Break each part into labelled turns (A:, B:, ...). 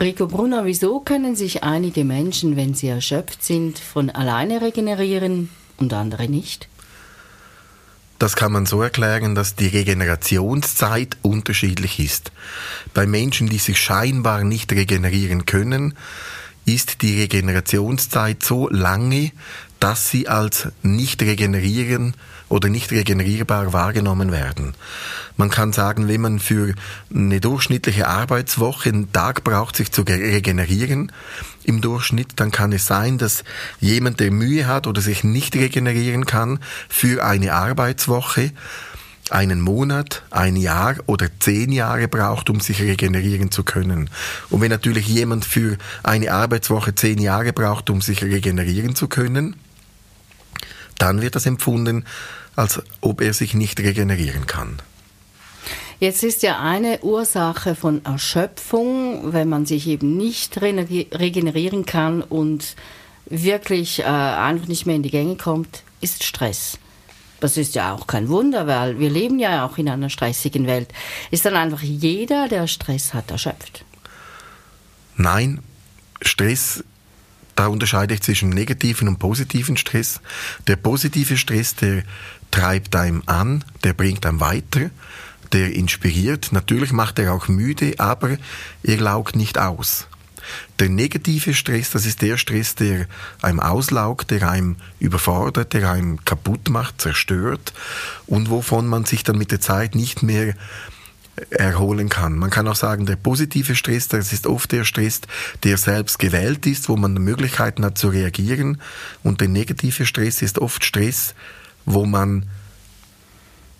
A: Rico Brunner, wieso können sich einige Menschen, wenn sie erschöpft sind, von alleine regenerieren und andere nicht?
B: Das kann man so erklären, dass die Regenerationszeit unterschiedlich ist. Bei Menschen, die sich scheinbar nicht regenerieren können, ist die Regenerationszeit so lange, dass sie als nicht regenerieren oder nicht regenerierbar wahrgenommen werden. Man kann sagen, wenn man für eine durchschnittliche Arbeitswoche einen Tag braucht, sich zu regenerieren, im Durchschnitt, dann kann es sein, dass jemand, der Mühe hat oder sich nicht regenerieren kann, für eine Arbeitswoche einen Monat, ein Jahr oder zehn Jahre braucht, um sich regenerieren zu können. Und wenn natürlich jemand für eine Arbeitswoche zehn Jahre braucht, um sich regenerieren zu können, dann wird das empfunden, als ob er sich nicht regenerieren kann.
A: Jetzt ist ja eine Ursache von Erschöpfung, wenn man sich eben nicht regenerieren kann und wirklich äh, einfach nicht mehr in die Gänge kommt, ist Stress. Das ist ja auch kein Wunder, weil wir leben ja auch in einer stressigen Welt. Ist dann einfach jeder, der Stress hat, erschöpft?
B: Nein, Stress da unterscheide ich zwischen negativen und positiven Stress. Der positive Stress, der treibt einem an, der bringt einem weiter, der inspiriert. Natürlich macht er auch müde, aber er laugt nicht aus. Der negative Stress, das ist der Stress, der einem auslaugt, der einem überfordert, der einem kaputt macht, zerstört und wovon man sich dann mit der Zeit nicht mehr erholen kann. Man kann auch sagen, der positive Stress, das ist oft der Stress, der selbst gewählt ist, wo man Möglichkeiten hat zu reagieren. Und der negative Stress ist oft Stress, wo man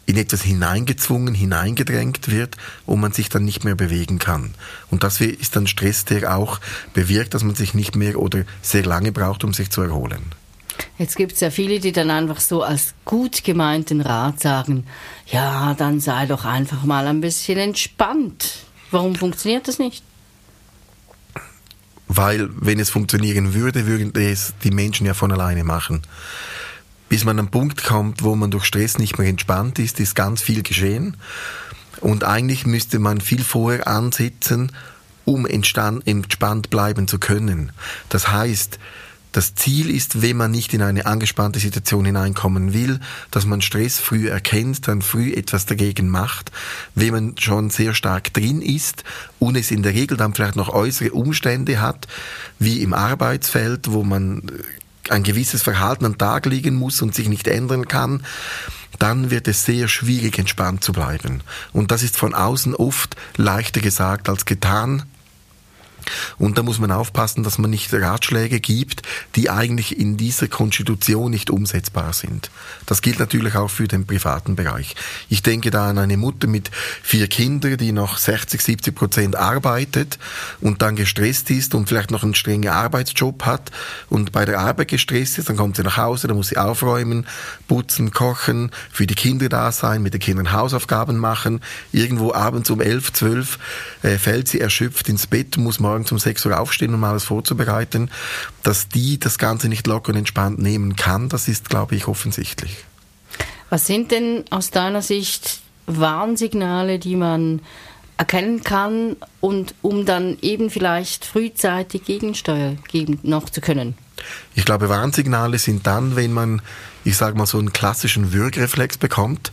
B: in etwas hineingezwungen, hineingedrängt wird und man sich dann nicht mehr bewegen kann. Und das ist dann Stress, der auch bewirkt, dass man sich nicht mehr oder sehr lange braucht, um sich zu erholen.
A: Jetzt gibt es ja viele, die dann einfach so als gut gemeinten Rat sagen, ja, dann sei doch einfach mal ein bisschen entspannt. Warum funktioniert das nicht?
B: Weil, wenn es funktionieren würde, würden es die Menschen ja von alleine machen. Bis man an einen Punkt kommt, wo man durch Stress nicht mehr entspannt ist, ist ganz viel geschehen. Und eigentlich müsste man viel vorher ansetzen, um entspannt bleiben zu können. Das heißt, das Ziel ist, wenn man nicht in eine angespannte Situation hineinkommen will, dass man Stress früh erkennt, dann früh etwas dagegen macht. Wenn man schon sehr stark drin ist und es in der Regel dann vielleicht noch äußere Umstände hat, wie im Arbeitsfeld, wo man ein gewisses Verhalten den Tag legen muss und sich nicht ändern kann, dann wird es sehr schwierig, entspannt zu bleiben. Und das ist von außen oft leichter gesagt als getan. Und da muss man aufpassen, dass man nicht Ratschläge gibt, die eigentlich in dieser Konstitution nicht umsetzbar sind. Das gilt natürlich auch für den privaten Bereich. Ich denke da an eine Mutter mit vier Kindern, die noch 60, 70 Prozent arbeitet und dann gestresst ist und vielleicht noch einen strengen Arbeitsjob hat und bei der Arbeit gestresst ist, dann kommt sie nach Hause, dann muss sie aufräumen, putzen, kochen, für die Kinder da sein, mit den Kindern Hausaufgaben machen. Irgendwo abends um 11, 12 äh, fällt sie erschöpft ins Bett, muss morgen um 6 Uhr aufstehen, um alles vorzubereiten. Dass die das Ganze nicht locker und entspannt nehmen kann, das ist, glaube ich, offensichtlich.
A: Was sind denn aus deiner Sicht Warnsignale, die man erkennen kann und um dann eben vielleicht frühzeitig Gegensteuer geben noch zu können?
B: Ich glaube, Warnsignale sind dann, wenn man, ich sage mal, so einen klassischen Würgereflex bekommt,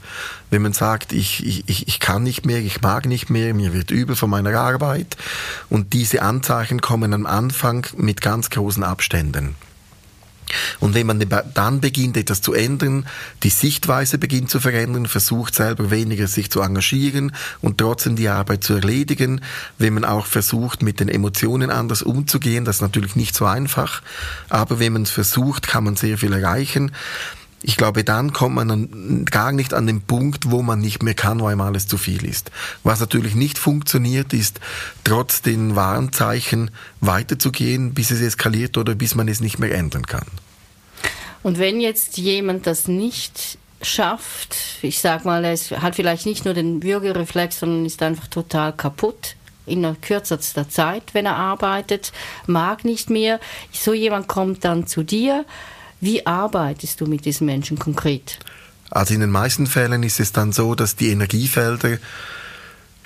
B: wenn man sagt, ich, ich, ich kann nicht mehr, ich mag nicht mehr, mir wird übel von meiner Arbeit. Und diese Anzeichen kommen am Anfang mit ganz großen Abständen. Und wenn man dann beginnt, etwas zu ändern, die Sichtweise beginnt zu verändern, versucht selber weniger sich zu engagieren und trotzdem die Arbeit zu erledigen, wenn man auch versucht, mit den Emotionen anders umzugehen, das ist natürlich nicht so einfach, aber wenn man es versucht, kann man sehr viel erreichen. Ich glaube, dann kommt man gar nicht an den Punkt, wo man nicht mehr kann, weil alles zu viel ist. Was natürlich nicht funktioniert, ist trotz den Warnzeichen weiterzugehen, bis es eskaliert oder bis man es nicht mehr ändern kann.
A: Und wenn jetzt jemand das nicht schafft, ich sag mal, er hat vielleicht nicht nur den Bürgerreflex, sondern ist einfach total kaputt in kürzester Zeit, wenn er arbeitet, mag nicht mehr. So jemand kommt dann zu dir wie arbeitest du mit diesen Menschen konkret?
B: Also in den meisten Fällen ist es dann so, dass die Energiefelder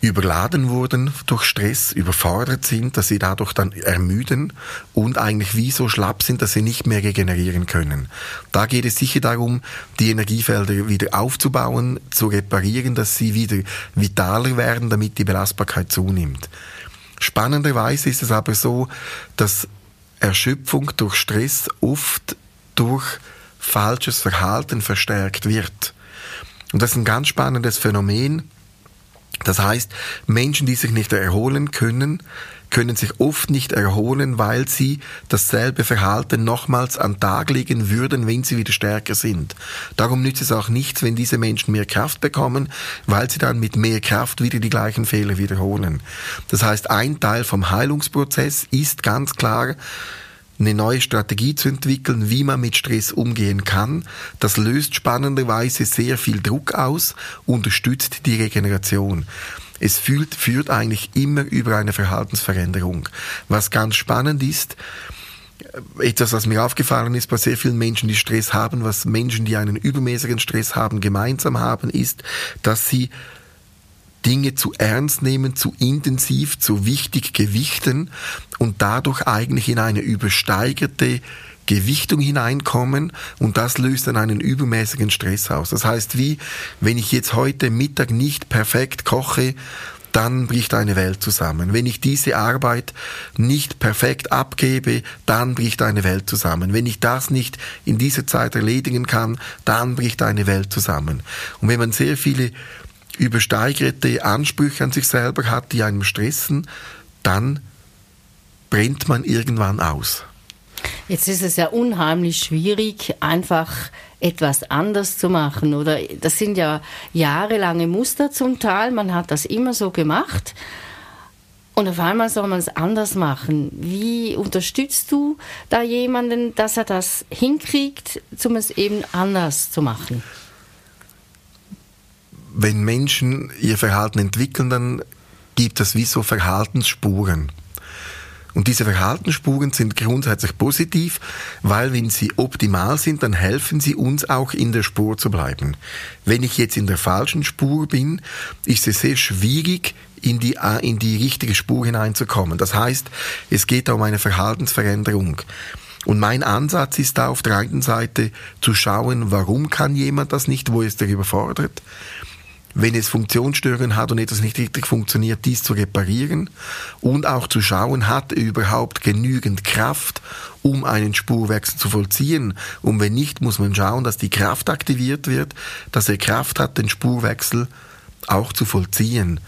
B: überladen wurden durch Stress, überfordert sind, dass sie dadurch dann ermüden und eigentlich wie so schlapp sind, dass sie nicht mehr regenerieren können. Da geht es sicher darum, die Energiefelder wieder aufzubauen, zu reparieren, dass sie wieder vitaler werden, damit die Belastbarkeit zunimmt. Spannenderweise ist es aber so, dass Erschöpfung durch Stress oft durch falsches Verhalten verstärkt wird. Und das ist ein ganz spannendes Phänomen. Das heißt, Menschen, die sich nicht erholen können, können sich oft nicht erholen, weil sie dasselbe Verhalten nochmals an Tag legen würden, wenn sie wieder stärker sind. Darum nützt es auch nichts, wenn diese Menschen mehr Kraft bekommen, weil sie dann mit mehr Kraft wieder die gleichen Fehler wiederholen. Das heißt, ein Teil vom Heilungsprozess ist ganz klar, eine neue Strategie zu entwickeln, wie man mit Stress umgehen kann. Das löst spannenderweise sehr viel Druck aus, unterstützt die Regeneration. Es führt, führt eigentlich immer über eine Verhaltensveränderung. Was ganz spannend ist, etwas, was mir aufgefallen ist bei sehr vielen Menschen, die Stress haben, was Menschen, die einen übermäßigen Stress haben, gemeinsam haben, ist, dass sie Dinge zu ernst nehmen, zu intensiv, zu wichtig gewichten und dadurch eigentlich in eine übersteigerte Gewichtung hineinkommen und das löst dann einen übermäßigen Stress aus. Das heißt, wie wenn ich jetzt heute Mittag nicht perfekt koche, dann bricht eine Welt zusammen. Wenn ich diese Arbeit nicht perfekt abgebe, dann bricht eine Welt zusammen. Wenn ich das nicht in dieser Zeit erledigen kann, dann bricht eine Welt zusammen. Und wenn man sehr viele übersteigerte Ansprüche an sich selber hat, die einem stressen, dann brennt man irgendwann aus.
A: Jetzt ist es ja unheimlich schwierig, einfach etwas anders zu machen. Oder das sind ja jahrelange Muster zum Teil. Man hat das immer so gemacht. Und auf einmal soll man es anders machen. Wie unterstützt du da jemanden, dass er das hinkriegt, um es eben anders zu machen?
B: Wenn Menschen ihr Verhalten entwickeln, dann gibt es wie so Verhaltensspuren. Und diese Verhaltensspuren sind grundsätzlich positiv, weil wenn sie optimal sind, dann helfen sie uns auch in der Spur zu bleiben. Wenn ich jetzt in der falschen Spur bin, ist es sehr schwierig, in die, in die richtige Spur hineinzukommen. Das heißt, es geht um eine Verhaltensveränderung. Und mein Ansatz ist da auf der einen Seite zu schauen, warum kann jemand das nicht, wo ist er überfordert? Wenn es Funktionsstörungen hat und etwas nicht richtig funktioniert, dies zu reparieren und auch zu schauen, hat er überhaupt genügend Kraft, um einen Spurwechsel zu vollziehen. Und wenn nicht, muss man schauen, dass die Kraft aktiviert wird, dass er Kraft hat, den Spurwechsel auch zu vollziehen.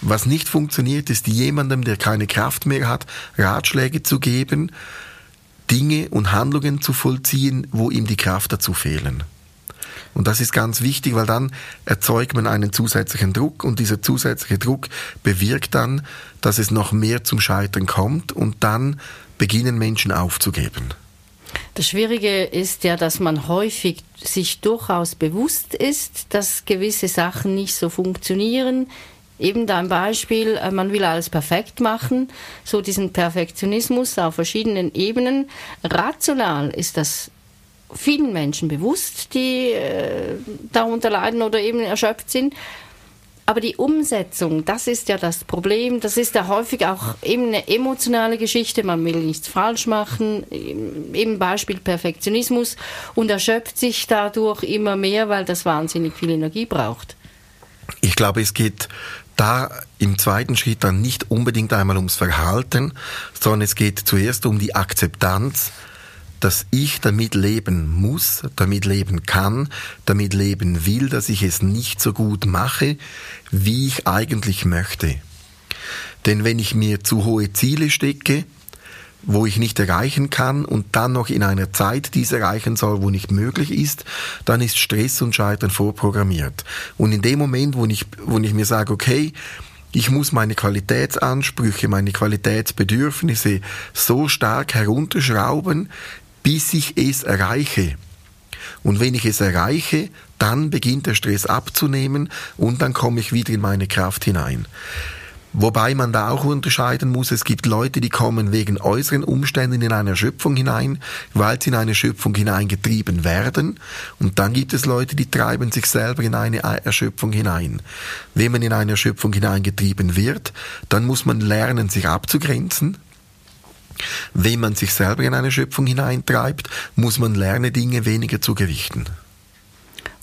B: Was nicht funktioniert, ist jemandem, der keine Kraft mehr hat, Ratschläge zu geben, Dinge und Handlungen zu vollziehen, wo ihm die Kraft dazu fehlen. Und das ist ganz wichtig, weil dann erzeugt man einen zusätzlichen Druck und dieser zusätzliche Druck bewirkt dann, dass es noch mehr zum Scheitern kommt und dann beginnen Menschen aufzugeben.
A: Das Schwierige ist ja, dass man häufig sich durchaus bewusst ist, dass gewisse Sachen nicht so funktionieren. Eben dein Beispiel, äh, man will alles perfekt machen, so diesen Perfektionismus auf verschiedenen Ebenen. Rational ist das vielen Menschen bewusst, die äh, darunter leiden oder eben erschöpft sind. Aber die Umsetzung, das ist ja das Problem. Das ist ja häufig auch eben eine emotionale Geschichte. Man will nichts falsch machen. Eben Beispiel Perfektionismus und erschöpft sich dadurch immer mehr, weil das wahnsinnig viel Energie braucht.
B: Ich glaube, es geht da im zweiten Schritt dann nicht unbedingt einmal ums Verhalten, sondern es geht zuerst um die Akzeptanz dass ich damit leben muss, damit leben kann, damit leben will, dass ich es nicht so gut mache, wie ich eigentlich möchte. Denn wenn ich mir zu hohe Ziele stecke, wo ich nicht erreichen kann und dann noch in einer Zeit dies erreichen soll, wo nicht möglich ist, dann ist Stress und Scheitern vorprogrammiert. Und in dem Moment, wo ich, wo ich mir sage, okay, ich muss meine Qualitätsansprüche, meine Qualitätsbedürfnisse so stark herunterschrauben, bis ich es erreiche. Und wenn ich es erreiche, dann beginnt der Stress abzunehmen und dann komme ich wieder in meine Kraft hinein. Wobei man da auch unterscheiden muss, es gibt Leute, die kommen wegen äußeren Umständen in eine Erschöpfung hinein, weil sie in eine Erschöpfung hineingetrieben werden. Und dann gibt es Leute, die treiben sich selber in eine Erschöpfung hinein. Wenn man in eine Erschöpfung hineingetrieben wird, dann muss man lernen, sich abzugrenzen. Wenn man sich selber in eine Erschöpfung hineintreibt, muss man lernen, Dinge weniger zu gewichten.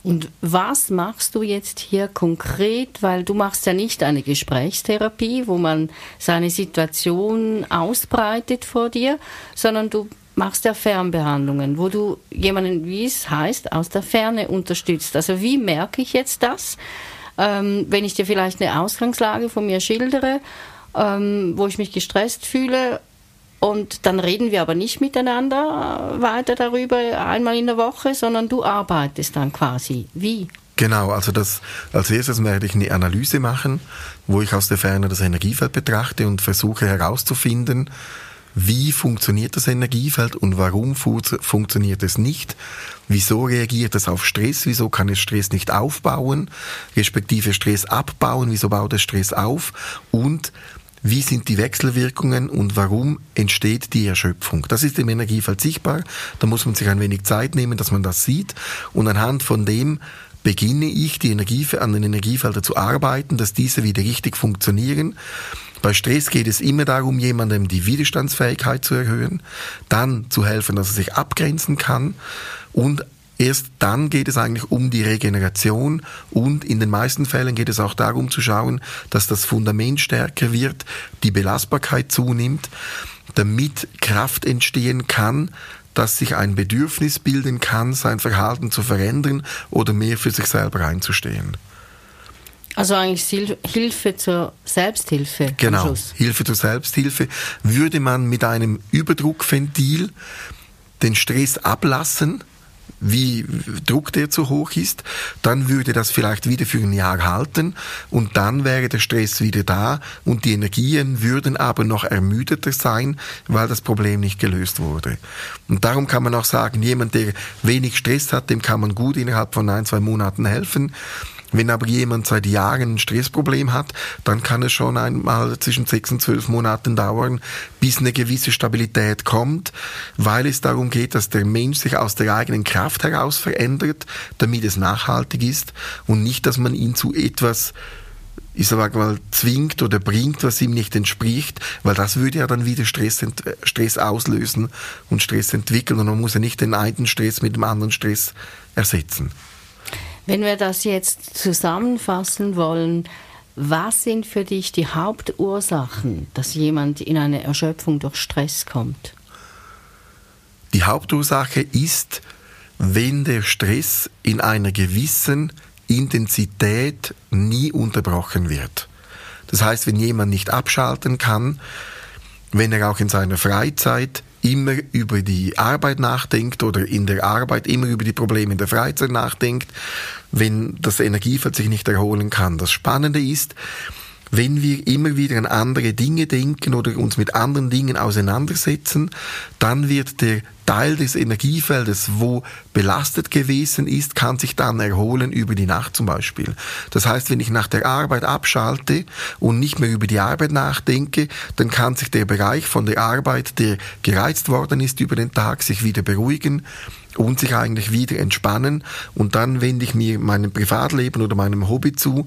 A: Und was machst du jetzt hier konkret? Weil du machst ja nicht eine Gesprächstherapie, wo man seine Situation ausbreitet vor dir, sondern du machst ja Fernbehandlungen, wo du jemanden, wie es heißt, aus der Ferne unterstützt. Also wie merke ich jetzt das, ähm, wenn ich dir vielleicht eine Ausgangslage von mir schildere, ähm, wo ich mich gestresst fühle und dann reden wir aber nicht miteinander weiter darüber einmal in der Woche, sondern du arbeitest dann quasi. Wie?
B: Genau, also das, als erstes werde ich eine Analyse machen, wo ich aus der Ferne das Energiefeld betrachte und versuche herauszufinden, wie funktioniert das Energiefeld und warum fu funktioniert es nicht? Wieso reagiert es auf Stress? Wieso kann es Stress nicht aufbauen? Respektive Stress abbauen? Wieso baut es Stress auf? Und wie sind die Wechselwirkungen und warum entsteht die Erschöpfung. Das ist im Energiefeld sichtbar. Da muss man sich ein wenig Zeit nehmen, dass man das sieht. Und anhand von dem beginne ich, die Energie, an den Energiefeldern zu arbeiten, dass diese wieder richtig funktionieren. Bei Stress geht es immer darum, jemandem die Widerstandsfähigkeit zu erhöhen, dann zu helfen, dass er sich abgrenzen kann und Erst dann geht es eigentlich um die Regeneration und in den meisten Fällen geht es auch darum zu schauen, dass das Fundament stärker wird, die Belastbarkeit zunimmt, damit Kraft entstehen kann, dass sich ein Bedürfnis bilden kann, sein Verhalten zu verändern oder mehr für sich selber einzustehen.
A: Also eigentlich Hilfe zur Selbsthilfe.
B: Genau, Hilfe zur Selbsthilfe. Würde man mit einem Überdruckventil den Stress ablassen, wie Druck der zu hoch ist, dann würde das vielleicht wieder für ein Jahr halten und dann wäre der Stress wieder da und die Energien würden aber noch ermüdeter sein, weil das Problem nicht gelöst wurde. Und darum kann man auch sagen, jemand, der wenig Stress hat, dem kann man gut innerhalb von ein, zwei Monaten helfen. Wenn aber jemand seit Jahren ein Stressproblem hat, dann kann es schon einmal zwischen sechs und zwölf Monaten dauern, bis eine gewisse Stabilität kommt, weil es darum geht, dass der Mensch sich aus der eigenen Kraft heraus verändert, damit es nachhaltig ist und nicht, dass man ihn zu etwas ich sag mal, zwingt oder bringt, was ihm nicht entspricht, weil das würde ja dann wieder Stress, Stress auslösen und Stress entwickeln und man muss ja nicht den einen Stress mit dem anderen Stress ersetzen.
A: Wenn wir das jetzt zusammenfassen wollen, was sind für dich die Hauptursachen, dass jemand in eine Erschöpfung durch Stress kommt?
B: Die Hauptursache ist, wenn der Stress in einer gewissen Intensität nie unterbrochen wird. Das heißt, wenn jemand nicht abschalten kann, wenn er auch in seiner Freizeit immer über die Arbeit nachdenkt oder in der Arbeit immer über die Probleme in der Freizeit nachdenkt, wenn das Energiefeld sich nicht erholen kann. Das Spannende ist, wenn wir immer wieder an andere Dinge denken oder uns mit anderen Dingen auseinandersetzen, dann wird der Teil des Energiefeldes, wo belastet gewesen ist, kann sich dann erholen über die Nacht zum Beispiel. Das heißt, wenn ich nach der Arbeit abschalte und nicht mehr über die Arbeit nachdenke, dann kann sich der Bereich von der Arbeit, der gereizt worden ist über den Tag, sich wieder beruhigen und sich eigentlich wieder entspannen und dann wende ich mir meinem Privatleben oder meinem Hobby zu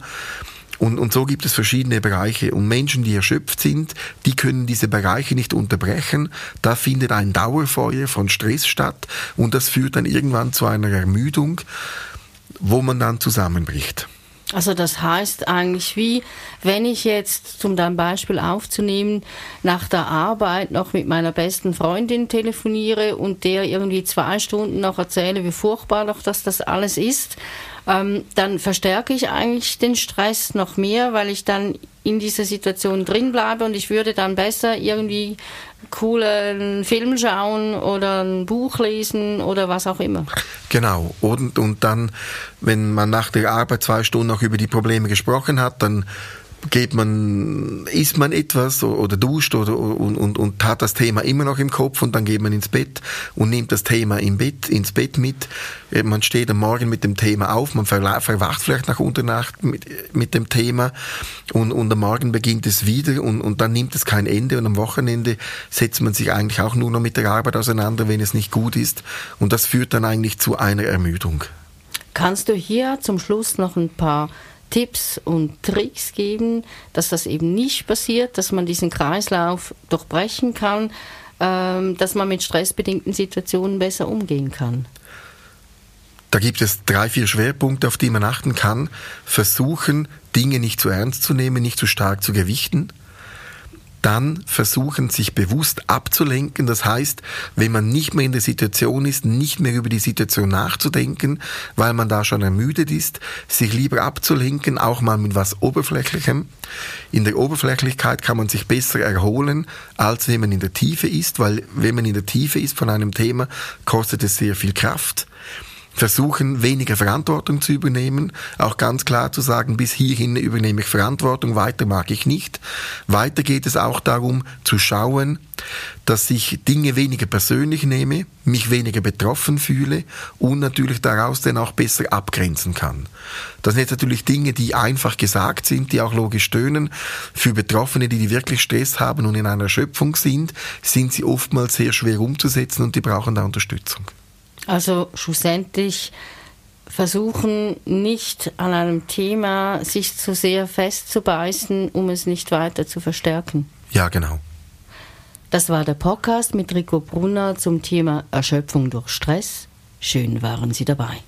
B: und, und so gibt es verschiedene Bereiche. Und Menschen, die erschöpft sind, die können diese Bereiche nicht unterbrechen. Da findet ein Dauerfeuer von Stress statt und das führt dann irgendwann zu einer Ermüdung, wo man dann zusammenbricht.
A: Also das heißt eigentlich wie, wenn ich jetzt, zum dein Beispiel aufzunehmen, nach der Arbeit noch mit meiner besten Freundin telefoniere und der irgendwie zwei Stunden noch erzähle, wie furchtbar doch das, das alles ist, ähm, dann verstärke ich eigentlich den Stress noch mehr, weil ich dann in dieser Situation drin bleibe und ich würde dann besser irgendwie coolen Film schauen oder ein Buch lesen oder was auch immer.
B: Genau. Und, und dann, wenn man nach der Arbeit zwei Stunden noch über die Probleme gesprochen hat, dann geht man, isst man etwas oder duscht oder, und, und, und hat das Thema immer noch im Kopf und dann geht man ins Bett und nimmt das Thema im Bett, ins Bett mit. Äh, man steht am Morgen mit dem Thema auf, man verwacht vielleicht nach Unternacht mit, mit dem Thema und, und am Morgen beginnt es wieder und, und dann nimmt es kein Ende und am Wochenende setzt man sich eigentlich auch nur noch mit der Arbeit auseinander, wenn es nicht gut ist und das führt dann eigentlich zu einer Ermüdung.
A: Kannst du hier zum Schluss noch ein paar Tipps und Tricks geben, dass das eben nicht passiert, dass man diesen Kreislauf durchbrechen kann, ähm, dass man mit stressbedingten Situationen besser umgehen kann?
B: Da gibt es drei, vier Schwerpunkte, auf die man achten kann. Versuchen, Dinge nicht zu ernst zu nehmen, nicht zu stark zu gewichten dann versuchen, sich bewusst abzulenken. Das heißt, wenn man nicht mehr in der Situation ist, nicht mehr über die Situation nachzudenken, weil man da schon ermüdet ist, sich lieber abzulenken, auch mal mit was Oberflächlichem. In der Oberflächlichkeit kann man sich besser erholen, als wenn man in der Tiefe ist, weil wenn man in der Tiefe ist von einem Thema, kostet es sehr viel Kraft versuchen, weniger Verantwortung zu übernehmen, auch ganz klar zu sagen, bis hierhin übernehme ich Verantwortung, weiter mag ich nicht. Weiter geht es auch darum, zu schauen, dass ich Dinge weniger persönlich nehme, mich weniger betroffen fühle und natürlich daraus dann auch besser abgrenzen kann. Das sind jetzt natürlich Dinge, die einfach gesagt sind, die auch logisch stöhnen. Für Betroffene, die, die wirklich Stress haben und in einer Erschöpfung sind, sind sie oftmals sehr schwer umzusetzen und die brauchen da Unterstützung.
A: Also schlussendlich versuchen nicht an einem Thema sich zu sehr festzubeißen, um es nicht weiter zu verstärken.
B: Ja, genau.
A: Das war der Podcast mit Rico Brunner zum Thema Erschöpfung durch Stress. Schön waren Sie dabei.